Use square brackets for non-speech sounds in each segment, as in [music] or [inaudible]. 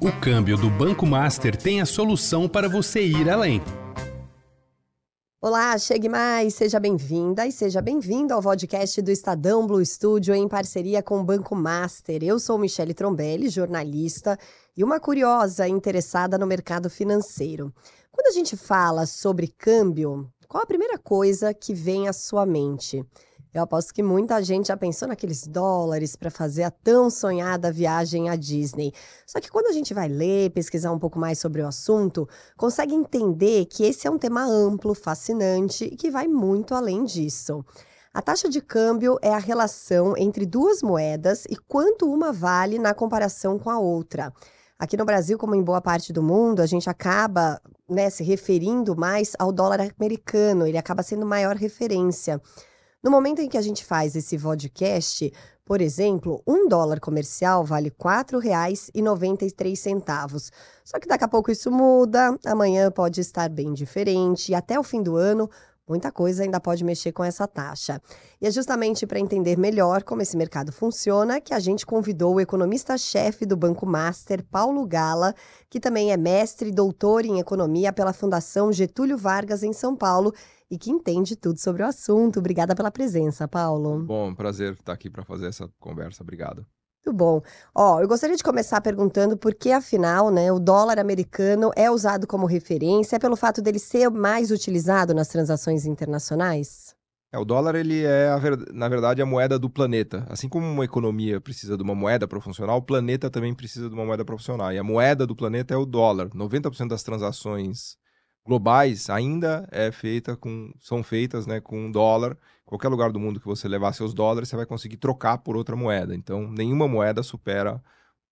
O câmbio do Banco Master tem a solução para você ir além. Olá, chegue mais, seja bem-vinda e seja bem-vindo ao podcast do Estadão Blue Studio em parceria com o Banco Master. Eu sou Michele Trombelli, jornalista e uma curiosa interessada no mercado financeiro. Quando a gente fala sobre câmbio, qual a primeira coisa que vem à sua mente? Eu aposto que muita gente já pensou naqueles dólares para fazer a tão sonhada viagem à Disney. Só que quando a gente vai ler, pesquisar um pouco mais sobre o assunto, consegue entender que esse é um tema amplo, fascinante e que vai muito além disso. A taxa de câmbio é a relação entre duas moedas e quanto uma vale na comparação com a outra. Aqui no Brasil, como em boa parte do mundo, a gente acaba né, se referindo mais ao dólar americano, ele acaba sendo maior referência. No momento em que a gente faz esse vodcast, por exemplo, um dólar comercial vale R$ 4,93. Só que daqui a pouco isso muda, amanhã pode estar bem diferente e até o fim do ano Muita coisa ainda pode mexer com essa taxa. E é justamente para entender melhor como esse mercado funciona que a gente convidou o economista-chefe do Banco Master, Paulo Gala, que também é mestre e doutor em economia pela Fundação Getúlio Vargas em São Paulo e que entende tudo sobre o assunto. Obrigada pela presença, Paulo. Bom, prazer estar aqui para fazer essa conversa. Obrigado. Muito bom. Ó, eu gostaria de começar perguntando por que, afinal, né, o dólar americano é usado como referência é pelo fato dele ser mais utilizado nas transações internacionais? É, o dólar, ele é, na verdade, a moeda do planeta. Assim como uma economia precisa de uma moeda para funcionar, o planeta também precisa de uma moeda para funcionar. E a moeda do planeta é o dólar. 90% das transações globais ainda é feita com, são feitas né, com dólar. Qualquer lugar do mundo que você levar seus dólares, você vai conseguir trocar por outra moeda. Então, nenhuma moeda supera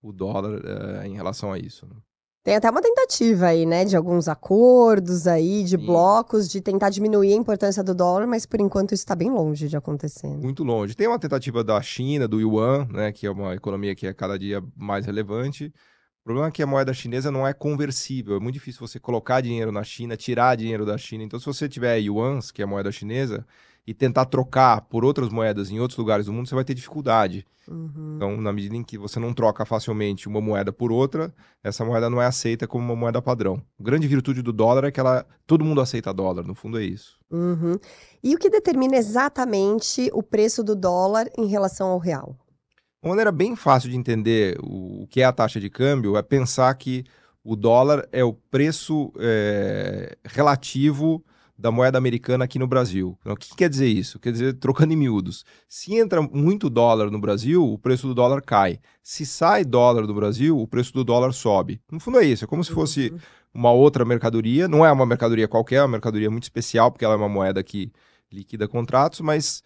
o dólar é, em relação a isso. Né? Tem até uma tentativa aí, né, de alguns acordos aí, de Sim. blocos, de tentar diminuir a importância do dólar, mas por enquanto isso está bem longe de acontecer. Né? Muito longe. Tem uma tentativa da China, do Yuan, né, que é uma economia que é cada dia mais relevante, problema é que a moeda chinesa não é conversível. É muito difícil você colocar dinheiro na China, tirar dinheiro da China. Então, se você tiver yuans, que é a moeda chinesa, e tentar trocar por outras moedas em outros lugares do mundo, você vai ter dificuldade. Uhum. Então, na medida em que você não troca facilmente uma moeda por outra, essa moeda não é aceita como uma moeda padrão. A grande virtude do dólar é que ela, todo mundo aceita dólar, no fundo é isso. Uhum. E o que determina exatamente o preço do dólar em relação ao real? Uma maneira bem fácil de entender o, que é a taxa de câmbio é pensar que o dólar é o preço é, relativo da moeda americana aqui no Brasil. Então, o que quer dizer isso? Quer dizer, trocando em miúdos, se entra muito dólar no Brasil, o preço do dólar cai. Se sai dólar do Brasil, o preço do dólar sobe. No fundo é isso, é como se fosse uhum. uma outra mercadoria. Não é uma mercadoria qualquer, é uma mercadoria muito especial, porque ela é uma moeda que liquida contratos, mas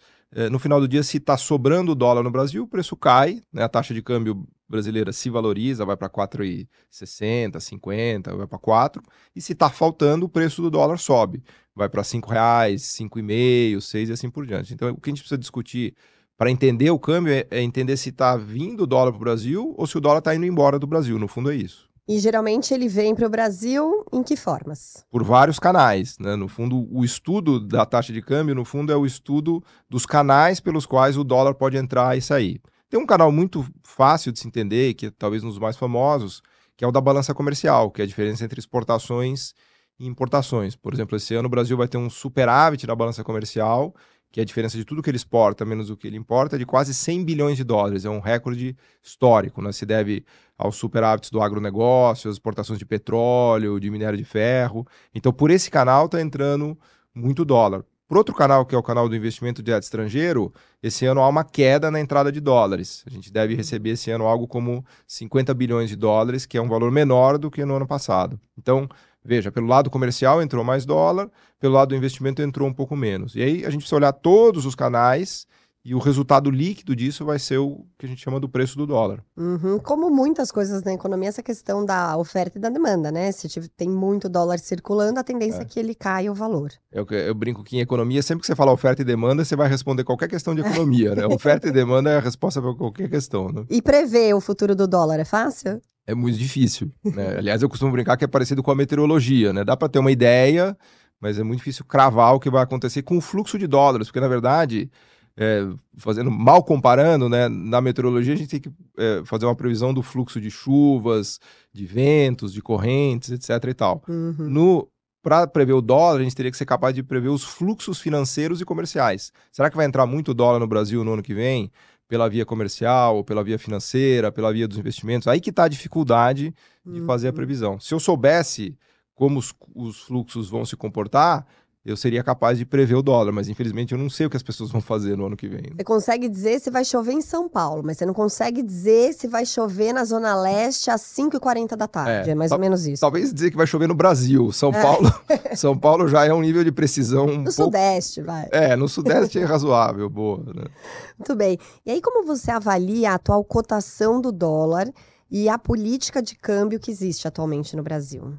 no final do dia, se está sobrando dólar no Brasil, o preço cai, né? a taxa de câmbio brasileira se valoriza, vai para 4,60, 50, vai para 4, e se está faltando, o preço do dólar sobe, vai para 5 reais, 5,5, 6 e assim por diante. Então, o que a gente precisa discutir para entender o câmbio é, é entender se está vindo o dólar para o Brasil ou se o dólar está indo embora do Brasil, no fundo é isso. E geralmente ele vem para o Brasil em que formas? Por vários canais. Né? No fundo, o estudo da taxa de câmbio, no fundo, é o estudo dos canais pelos quais o dólar pode entrar e sair. Tem um canal muito fácil de se entender, que é talvez um dos mais famosos, que é o da balança comercial, que é a diferença entre exportações e importações. Por exemplo, esse ano o Brasil vai ter um superávit na balança comercial que é a diferença de tudo que ele exporta menos o que ele importa, é de quase 100 bilhões de dólares. É um recorde histórico, né? Se deve aos superávites do agronegócio, às exportações de petróleo, de minério de ferro. Então, por esse canal está entrando muito dólar. Por outro canal, que é o canal do investimento direto estrangeiro, esse ano há uma queda na entrada de dólares. A gente deve receber esse ano algo como 50 bilhões de dólares, que é um valor menor do que no ano passado. Então, Veja, pelo lado comercial entrou mais dólar, pelo lado do investimento entrou um pouco menos. E aí a gente precisa olhar todos os canais e o resultado líquido disso vai ser o que a gente chama do preço do dólar. Uhum. Como muitas coisas na economia, essa questão da oferta e da demanda, né? Se tem muito dólar circulando, a tendência é, é que ele caia o valor. Eu, eu, brinco que em economia, sempre que você fala oferta e demanda, você vai responder qualquer questão de economia, né? [laughs] Oferta e demanda é a resposta para qualquer questão, né? E prever o futuro do dólar é fácil? É muito difícil. Né? Aliás, eu costumo brincar que é parecido com a meteorologia, né? Dá para ter uma ideia, mas é muito difícil cravar o que vai acontecer com o fluxo de dólares, porque na verdade é, fazendo mal comparando, né? Na meteorologia a gente tem que é, fazer uma previsão do fluxo de chuvas, de ventos, de correntes, etc. e tal. Uhum. No para prever o dólar, a gente teria que ser capaz de prever os fluxos financeiros e comerciais. Será que vai entrar muito dólar no Brasil no ano que vem? Pela via comercial, pela via financeira, pela via dos investimentos? Aí que está a dificuldade de fazer a Uhum. previsão. Se eu soubesse como os, os fluxos vão se comportar, eu seria capaz de prever o dólar, mas infelizmente eu não sei o que as pessoas vão fazer no ano que vem. Você consegue dizer se vai chover em São Paulo, mas você não consegue dizer se vai chover na Zona Leste às 5h40 da tarde. É, É, mais ou menos isso. Talvez dizer que vai chover no Brasil. São É. Paulo, [laughs] São Paulo já é um nível de precisão um No pouco Sudeste, vai. É, no Sudeste é razoável, boa. Né? [laughs] Muito bem. E aí, como você avalia a atual cotação do dólar e a política de câmbio que existe atualmente no Brasil?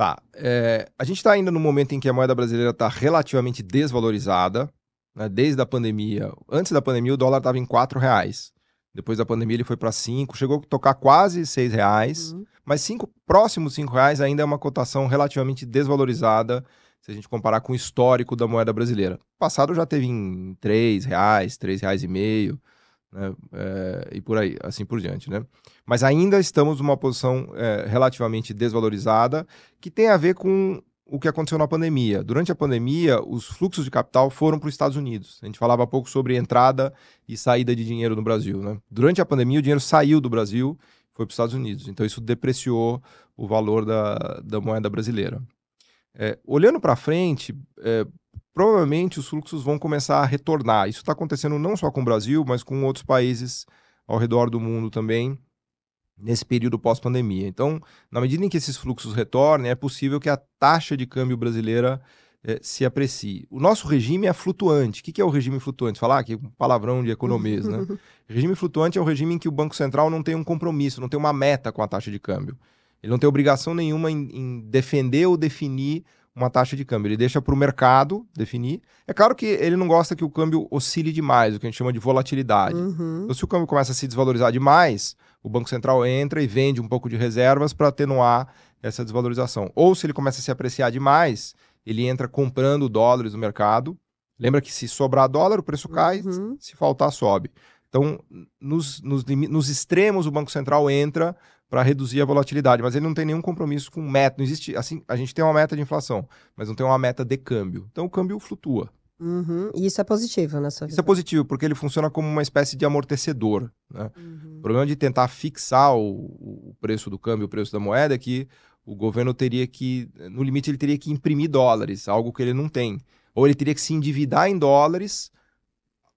Tá. é, a gente está ainda no momento em que a moeda brasileira está relativamente desvalorizada. né, Desde a pandemia. Antes da pandemia, o dólar estava em R$ reais. Depois da pandemia, ele foi para 5, chegou a tocar quase R$ reais. Uhum. Mas cinco, próximos R$ reais ainda é uma cotação relativamente desvalorizada se a gente comparar com o histórico da moeda brasileira. O passado já teve em R$ reais, R$ reais e meio, né? é, e por aí, assim por diante, né? Mas ainda estamos numa posição é, relativamente desvalorizada, que tem a ver com o que aconteceu na pandemia. Durante a pandemia, os fluxos de capital foram para os Estados Unidos. A gente falava há pouco sobre entrada e saída de dinheiro no Brasil. Né? Durante a pandemia, o dinheiro saiu do Brasil foi para os Estados Unidos. Então, isso depreciou o valor da, da moeda brasileira. É, olhando para frente, é, provavelmente os fluxos vão começar a retornar. Isso está acontecendo não só com o Brasil, mas com outros países ao redor do mundo também, nesse período pós-pandemia. Então, na medida em que esses fluxos retornem, é possível que a taxa de câmbio brasileira eh, se aprecie. O nosso regime é flutuante. O que que é o regime flutuante? Falar aqui um palavrão de economês, né? [laughs] regime flutuante é o regime em que o Banco Central não tem um compromisso, não tem uma meta com a taxa de câmbio. Ele não tem obrigação nenhuma em, em defender ou definir uma taxa de câmbio. Ele deixa para o mercado definir. É claro que ele não gosta que o câmbio oscile demais, o que a gente chama de volatilidade. Uhum. Então, se o câmbio começa a se desvalorizar demais, o Banco Central entra e vende um pouco de reservas para atenuar essa desvalorização. Ou se ele começa a se apreciar demais, ele entra comprando dólares no mercado. Lembra que se sobrar dólar, o preço cai, Uhum. se faltar, sobe. Então, nos, nos, nos extremos, o Banco Central entra para reduzir a volatilidade, mas ele não tem nenhum compromisso com meta. Não existe assim, a gente tem uma meta de inflação, mas não tem uma meta de câmbio. Então, o câmbio flutua. Uhum. E isso é positivo na sua Isso é positivo, porque ele funciona como uma espécie de amortecedor. Né? Uhum. O problema de tentar fixar o, o preço do câmbio, o preço da moeda, é que o governo teria que, no limite, ele teria que imprimir dólares, algo que ele não tem. Ou ele teria que se endividar em dólares.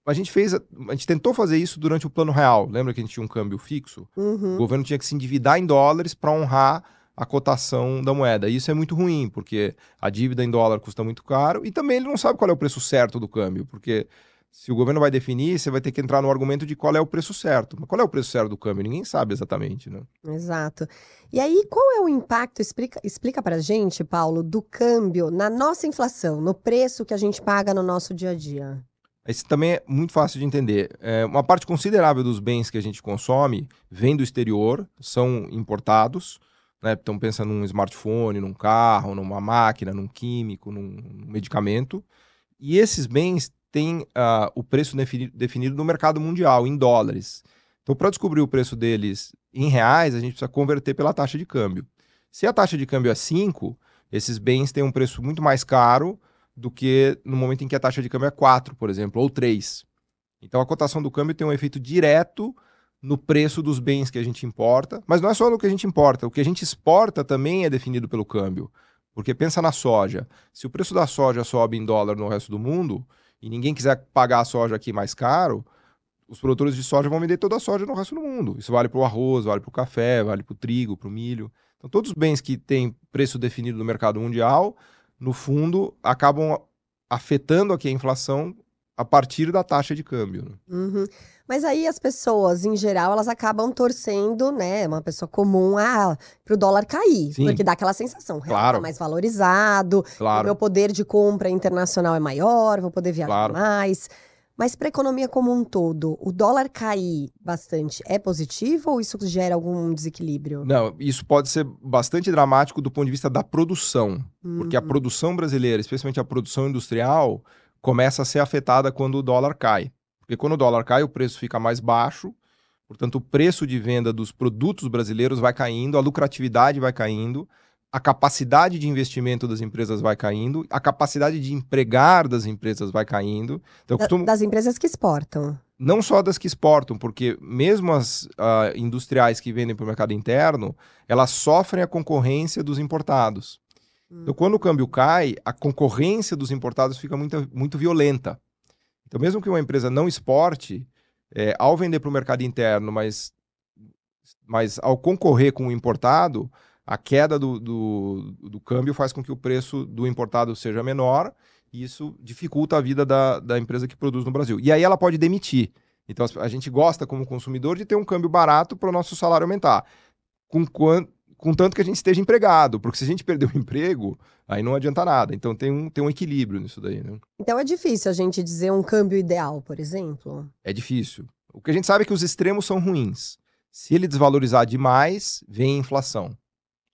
A gente fez, a gente tentou fazer isso durante o plano real. Lembra que a gente tinha um câmbio fixo? O Uhum. governo tinha que se endividar em dólares para honrar a cotação da moeda. E isso é muito ruim, porque a dívida em dólar custa muito caro e também ele não sabe qual é o preço certo do câmbio, porque se o governo vai definir, você vai ter que entrar no argumento de qual é o preço certo. Mas qual é o preço certo do câmbio? Ninguém sabe exatamente, né? Exato. E aí, qual é o impacto, explica, explica pra gente, Paulo, do câmbio na nossa inflação, no preço que a gente paga no nosso dia a dia? Isso também é muito fácil de entender. É, uma parte considerável dos bens que a gente consome vem do exterior, são importados. Né? Então, pensa num smartphone, num carro, numa máquina, num químico, num, num medicamento. E esses bens têm ah, o preço defini- definido no mercado mundial, em dólares. Então, para descobrir o preço deles em reais, a gente precisa converter pela taxa de câmbio. Se a taxa de câmbio é 5, esses bens têm um preço muito mais caro do que no momento em que a taxa de câmbio é 4, por exemplo, ou 3. Então a cotação do câmbio tem um efeito direto no preço dos bens que a gente importa, mas não é só no que a gente importa, o que a gente exporta também é definido pelo câmbio. Porque pensa na soja. Se o preço da soja sobe em dólar no resto do mundo e ninguém quiser pagar a soja aqui mais caro, os produtores de soja vão vender toda a soja no resto do mundo. Isso vale para o arroz, vale para o café, vale para o trigo, para o milho. Então todos os bens que têm preço definido no mercado mundial no fundo, acabam afetando aqui a inflação a partir da taxa de câmbio. né? Uhum. Mas aí as pessoas, em geral, elas acabam torcendo, né? Uma pessoa comum, ah, pro dólar cair. Sim. Porque dá aquela sensação, o real Claro. tá mais valorizado, o Claro. meu poder de compra internacional é maior, vou poder viajar Claro. mais. Mas para a economia como um todo, o dólar cair bastante é positivo ou isso gera algum desequilíbrio? Não, isso pode ser bastante dramático do ponto de vista da produção, porque a Uhum. produção brasileira, especialmente a produção industrial, começa a ser afetada quando o dólar cai. Porque quando o dólar cai, o preço fica mais baixo, portanto, o preço de venda dos produtos brasileiros vai caindo, a lucratividade vai caindo, a capacidade de investimento das empresas vai caindo, a capacidade de empregar das empresas vai caindo. Então, costumo... Das empresas que exportam. Não só das que exportam, porque mesmo as uh, industriais que vendem para o mercado interno, elas sofrem a concorrência dos importados. Hum. Então, quando o câmbio cai, a concorrência dos importados fica muito, muito violenta. Então, mesmo que uma empresa não exporte, é, ao vender para o mercado interno, mas, mas ao concorrer com o importado, a queda do, do, do, câmbio faz com que o preço do importado seja menor e isso dificulta a vida da, da empresa que produz no Brasil. E aí ela pode demitir. Então a gente gosta, como consumidor, de ter um câmbio barato para o nosso salário aumentar. Com, com tanto que a gente esteja empregado, porque se a gente perder o [laughs] emprego, aí não adianta nada. Então tem um, tem um equilíbrio nisso daí. Né? Então é difícil a gente dizer um câmbio ideal, por exemplo? É difícil. O que a gente sabe é que os extremos são ruins. Se ele desvalorizar demais, vem inflação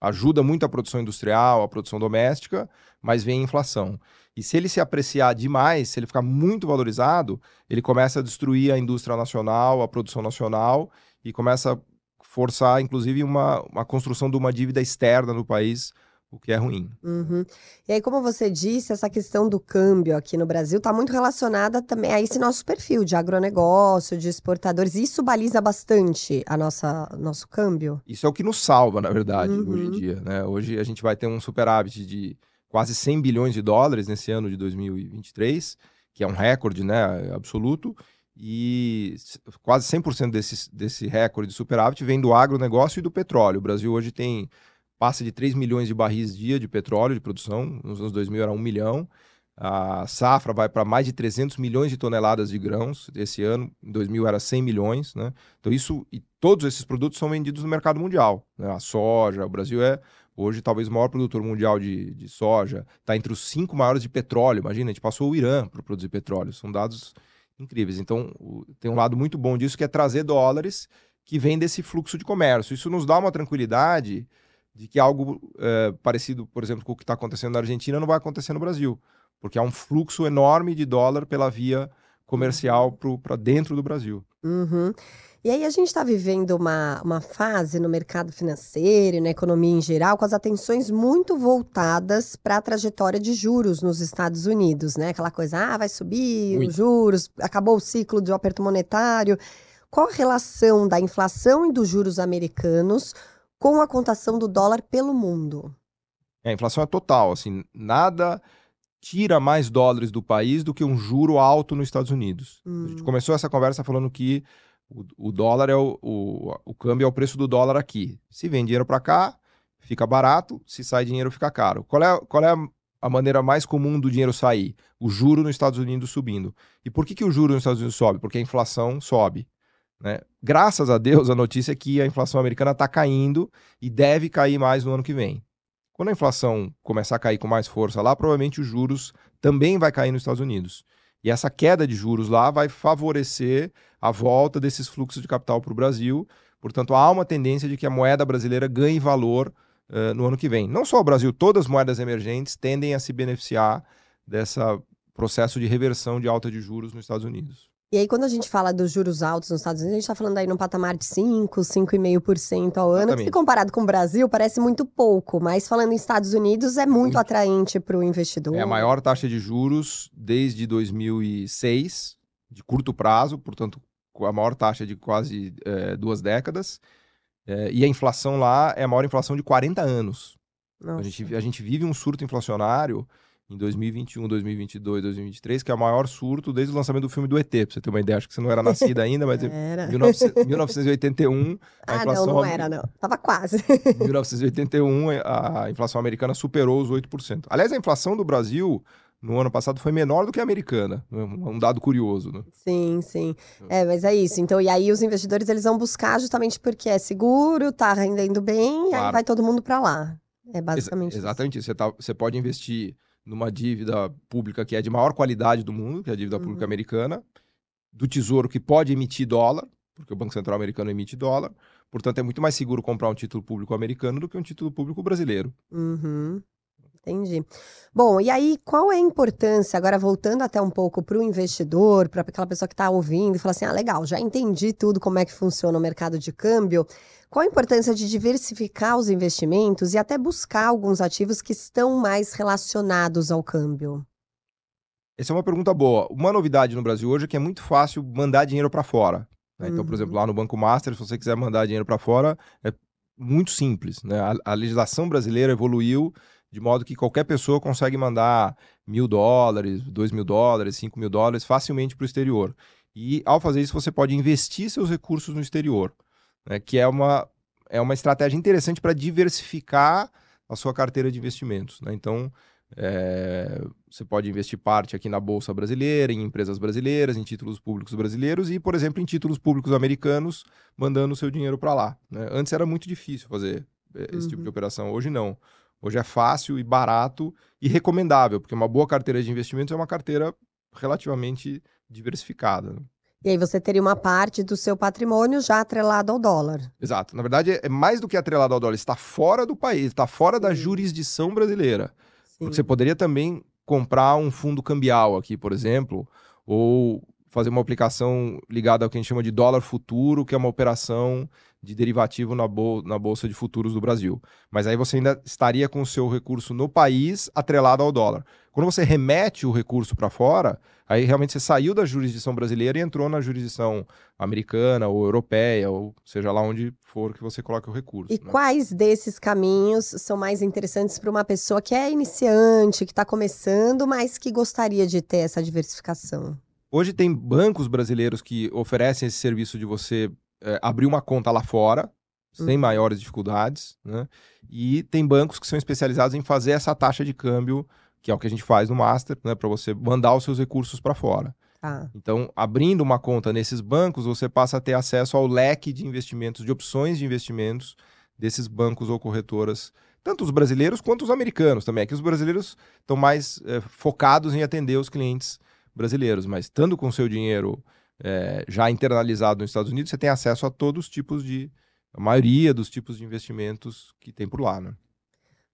ajuda muito a produção industrial, a produção doméstica, mas vem inflação. E se ele se apreciar demais, se ele ficar muito valorizado, ele começa a destruir a indústria nacional, a produção nacional e começa a forçar, inclusive, uma, uma construção de uma dívida externa no país o que é ruim. Uhum. E aí, como você disse, essa questão do câmbio aqui no Brasil está muito relacionada também a esse nosso perfil de agronegócio, de exportadores. Isso baliza bastante a nossa nosso câmbio. Isso é o que nos salva, na verdade, uhum. hoje em dia. Né? Hoje a gente vai ter um superávit de quase 100 bilhões de dólares nesse ano de 2023, que é um recorde né, absoluto. E quase 100% desse, desse recorde de superávit vem do agronegócio e do petróleo. O Brasil hoje tem passa de 3 milhões de barris dia de petróleo de produção, nos anos 2000 era 1 milhão. A safra vai para mais de 300 milhões de toneladas de grãos. Esse ano, em 2000, era 100 milhões. Né? Então, isso e todos esses produtos são vendidos no mercado mundial. Né? A soja, o Brasil é hoje talvez o maior produtor mundial de, de soja, está entre os cinco maiores de petróleo. Imagina, a gente passou o Irã para produzir petróleo. São dados incríveis. Então, o, tem um lado muito bom disso que é trazer dólares que vem desse fluxo de comércio. Isso nos dá uma tranquilidade de que algo é, parecido, por exemplo, com o que está acontecendo na Argentina não vai acontecer no Brasil, porque há um fluxo enorme de dólar pela via comercial uhum. para dentro do Brasil. Uhum. E aí a gente está vivendo uma, uma fase no mercado financeiro e na economia em geral com as atenções muito voltadas para a trajetória de juros nos Estados Unidos, né? Aquela coisa, ah, vai subir muito. os juros, acabou o ciclo de aperto monetário. Qual a relação da inflação e dos juros americanos com a contação do dólar pelo mundo? É, a inflação é total, assim, nada tira mais dólares do país do que um juro alto nos Estados Unidos. Hum. A gente hum. começou essa conversa falando que o, o dólar é o, o, o, câmbio é o preço do dólar aqui. Se vem dinheiro para cá, fica barato, se sai dinheiro, fica caro. Qual é, qual é a maneira mais comum do dinheiro sair? O juro nos Estados Unidos subindo. E por que, que o juro nos Estados Unidos sobe? Porque a inflação sobe. Né? Graças a Deus, a notícia é que a inflação americana está caindo e deve cair mais no ano que vem. Quando a inflação começar a cair com mais força lá, provavelmente os juros também vai cair nos Estados Unidos. E essa queda de juros lá vai favorecer a volta desses fluxos de capital para o Brasil. Portanto, há uma tendência de que a moeda brasileira ganhe valor uh, no ano que vem. Não só o Brasil, todas as moedas emergentes tendem a se beneficiar desse processo de reversão de alta de juros nos Estados Unidos. E aí, quando a gente fala dos juros altos nos Estados Unidos, a gente está falando aí num patamar de 5, 5,5% ao ano, Exatamente. que comparado com o Brasil parece muito pouco, mas falando em Estados Unidos é muito, muito. atraente para o investidor. É a maior taxa de juros desde 2006, de curto prazo, portanto, a maior taxa de quase é, duas décadas. É, e a inflação lá é a maior inflação de 40 anos. A gente, a gente vive um surto inflacionário em 2021, 2022, 2023, que é o maior surto desde o lançamento do filme do ET, pra você ter uma ideia. Acho que você não era nascida ainda, mas [laughs] era. em [laughs] 1981 a ah, inflação... não, não era não. Tava quase. [laughs] Em 1981 a inflação americana superou os 8%. Aliás, a inflação do Brasil no ano passado foi menor do que a americana. Um dado curioso, né? Sim, sim. É, mas é isso. Então, e aí os investidores eles vão buscar justamente porque é seguro, tá rendendo bem, claro. aí vai todo mundo para lá. É basicamente Ex exatamente isso. Você, tá, você pode investir numa dívida pública que é de maior qualidade do mundo, que é a dívida uhum. pública americana, do Tesouro que pode emitir dólar, porque o Banco Central americano emite dólar. Portanto, é muito mais seguro comprar um título público americano do que um título público brasileiro. Uhum. Entendi. Bom, e aí qual é a importância, agora voltando até um pouco para o investidor, para aquela pessoa que está ouvindo e fala assim: ah, legal, já entendi tudo como é que funciona o mercado de câmbio. Qual a importância de diversificar os investimentos e até buscar alguns ativos que estão mais relacionados ao câmbio? Essa é uma pergunta boa. Uma novidade no Brasil hoje é que é muito fácil mandar dinheiro para fora. Né? Então, por exemplo, lá no Banco Master, se você quiser mandar dinheiro para fora, é muito simples. Né? A, a legislação brasileira evoluiu de modo que qualquer pessoa consegue mandar mil dólares, dois mil dólares, cinco mil dólares facilmente para o exterior. E ao fazer isso, você pode investir seus recursos no exterior, né, que é uma, é uma estratégia interessante para diversificar a sua carteira de investimentos. Né? Então, é, você pode investir parte aqui na Bolsa Brasileira, em empresas brasileiras, em títulos públicos brasileiros e, por exemplo, em títulos públicos americanos, mandando o seu dinheiro para lá. Né? Antes era muito difícil fazer eh, esse uhum. tipo de uhum. operação, hoje não. Hoje é fácil e barato e recomendável, porque uma boa carteira de investimentos é uma carteira relativamente diversificada. Né? E aí você teria uma parte do seu patrimônio já atrelado ao dólar. Exato. Na verdade, é mais do que atrelado ao dólar, está fora do país, está fora Sim. da jurisdição brasileira. Sim. Porque você poderia também comprar um fundo cambial aqui, por exemplo, ou fazer uma aplicação ligada ao que a gente chama de dólar futuro, que é uma operação de derivativo na, bol na Bolsa de Futuros do Brasil. Mas aí você ainda estaria com o seu recurso no país atrelado ao dólar. Quando você remete o recurso para fora, aí realmente você saiu da jurisdição brasileira e entrou na jurisdição americana ou europeia, ou seja lá onde for que você coloque o recurso. E né? quais desses caminhos são mais interessantes para uma pessoa que é iniciante, que está começando, mas que gostaria de ter essa diversificação? Hoje tem bancos brasileiros que oferecem esse serviço de você é, abrir uma conta lá fora, sem uhum. maiores dificuldades, né? E tem bancos que são especializados em fazer essa taxa de câmbio, que é o que a gente faz no Master, né? Para você mandar os seus recursos para fora. Ah. Então, abrindo uma conta nesses bancos, você passa a ter acesso ao leque de investimentos, de opções de investimentos desses bancos ou corretoras, tanto os brasileiros quanto os americanos também. Aqui os brasileiros estão mais é, focados em atender os clientes brasileiros, mas estando com seu dinheiro é, já internalizado nos Estados Unidos, você tem acesso a todos os tipos de, a maioria dos tipos de investimentos que tem por lá, né?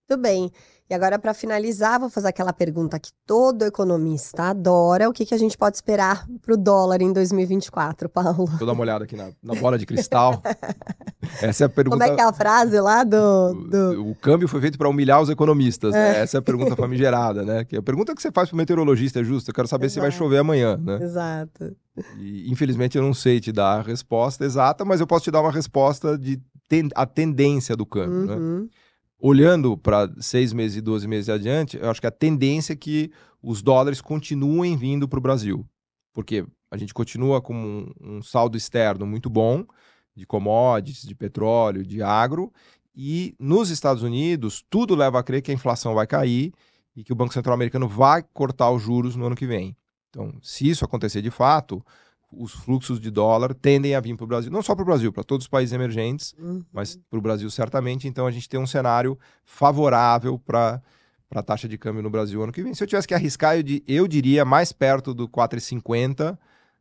Tudo bem. E agora, para finalizar, vou fazer aquela pergunta que todo economista adora: o que, que a gente pode esperar para o dólar em 2024, Paulo? Vou dar uma olhada aqui na, na bola de cristal. [laughs] Essa é a pergunta. Como é que é a frase lá do. do... O, o câmbio foi feito para humilhar os economistas. Né? É. Essa é a pergunta famigerada, né? Que é a pergunta que você faz para o meteorologista é justa. Eu quero saber Exato. se vai chover amanhã, né? Exato. E, infelizmente eu não sei te dar a resposta exata, mas eu posso te dar uma resposta de ten... a tendência do câmbio, né? uhum. né? olhando para seis meses e 12 meses adiante, eu acho que a tendência é que os dólares continuem vindo para o Brasil. Porque a gente continua com um, um, saldo externo muito bom de commodities, de petróleo, de agro. E nos Estados Unidos, tudo leva a crer que a inflação vai cair e que o Banco Central americano vai cortar os juros no ano que vem. Então, se isso acontecer de fato, os fluxos de dólar tendem a vir para o Brasil, não só para o Brasil, para todos os países emergentes, uhum. mas para o Brasil certamente. Então a gente tem um cenário favorável para a taxa de câmbio no Brasil ano que vem. Se eu tivesse que arriscar, eu, eu diria mais perto do 4,50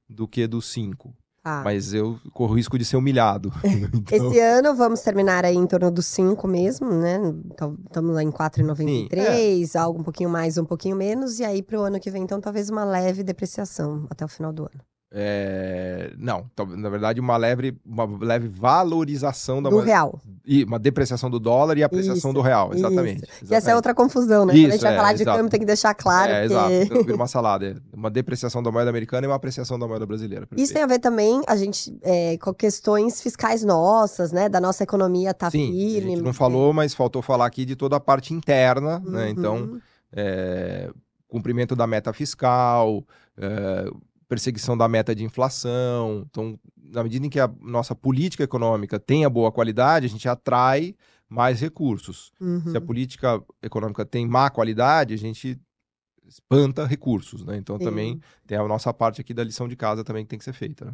do que do 5. Ah. Mas eu corro risco de ser humilhado. [laughs] [laughs] então... Esse ano vamos terminar aí em torno dos 5 mesmo, né? Estamos lá em 4,93, é. algo um pouquinho mais, um pouquinho menos. E aí para o ano que vem, então, talvez uma leve depreciação até o final do ano. É, não, na verdade, uma leve, uma leve valorização da do moeda, real. E uma depreciação do dólar e apreciação isso, do real, exatamente, exatamente. E essa é outra confusão, né? Isso, Quando a gente vai é, falar de câmbio, tem que deixar claro. É, que... exato. [laughs] Vira uma salada. É uma depreciação da moeda americana e uma apreciação da moeda brasileira. Isso tem a ver também, a gente, é, com questões fiscais nossas, né? Da nossa economia tá Sim, firme. A gente não falou, mas faltou falar aqui de toda a parte interna, né? uhum. né? Então, é, cumprimento da meta fiscal. É, perseguição da meta de inflação. Então, na medida em que a nossa política econômica tenha boa qualidade, a gente atrai mais recursos. Uhum. Se a uhum. política econômica tem má qualidade, a gente espanta recursos, né? Então Sim. também tem a nossa parte aqui da lição de casa também que tem que ser feita. Né?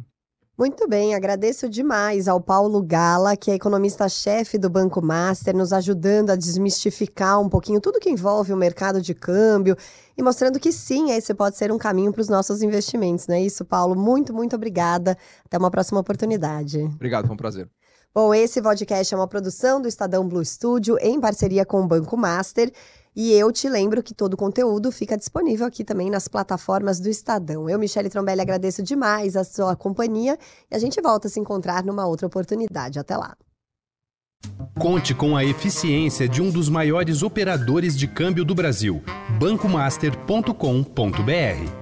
Muito bem, agradeço demais ao Paulo Gala, que é economista-chefe do Banco Master, nos ajudando a desmistificar um pouquinho tudo que envolve o mercado de câmbio e mostrando que sim, esse pode ser um caminho para os nossos investimentos, não é isso, Paulo? Muito, muito obrigada. Até uma próxima oportunidade. Obrigado, foi um prazer. Bom, esse podcast é uma produção do Estadão Blue Studio em parceria com o Banco Master. E eu te lembro que todo o conteúdo fica disponível aqui também nas plataformas do Estadão. Eu, Michele Trombelli, agradeço demais a sua companhia e a gente volta a se encontrar numa outra oportunidade. Até lá. Conte com a eficiência de um dos maiores operadores de câmbio do Brasil, bancomaster.com.br.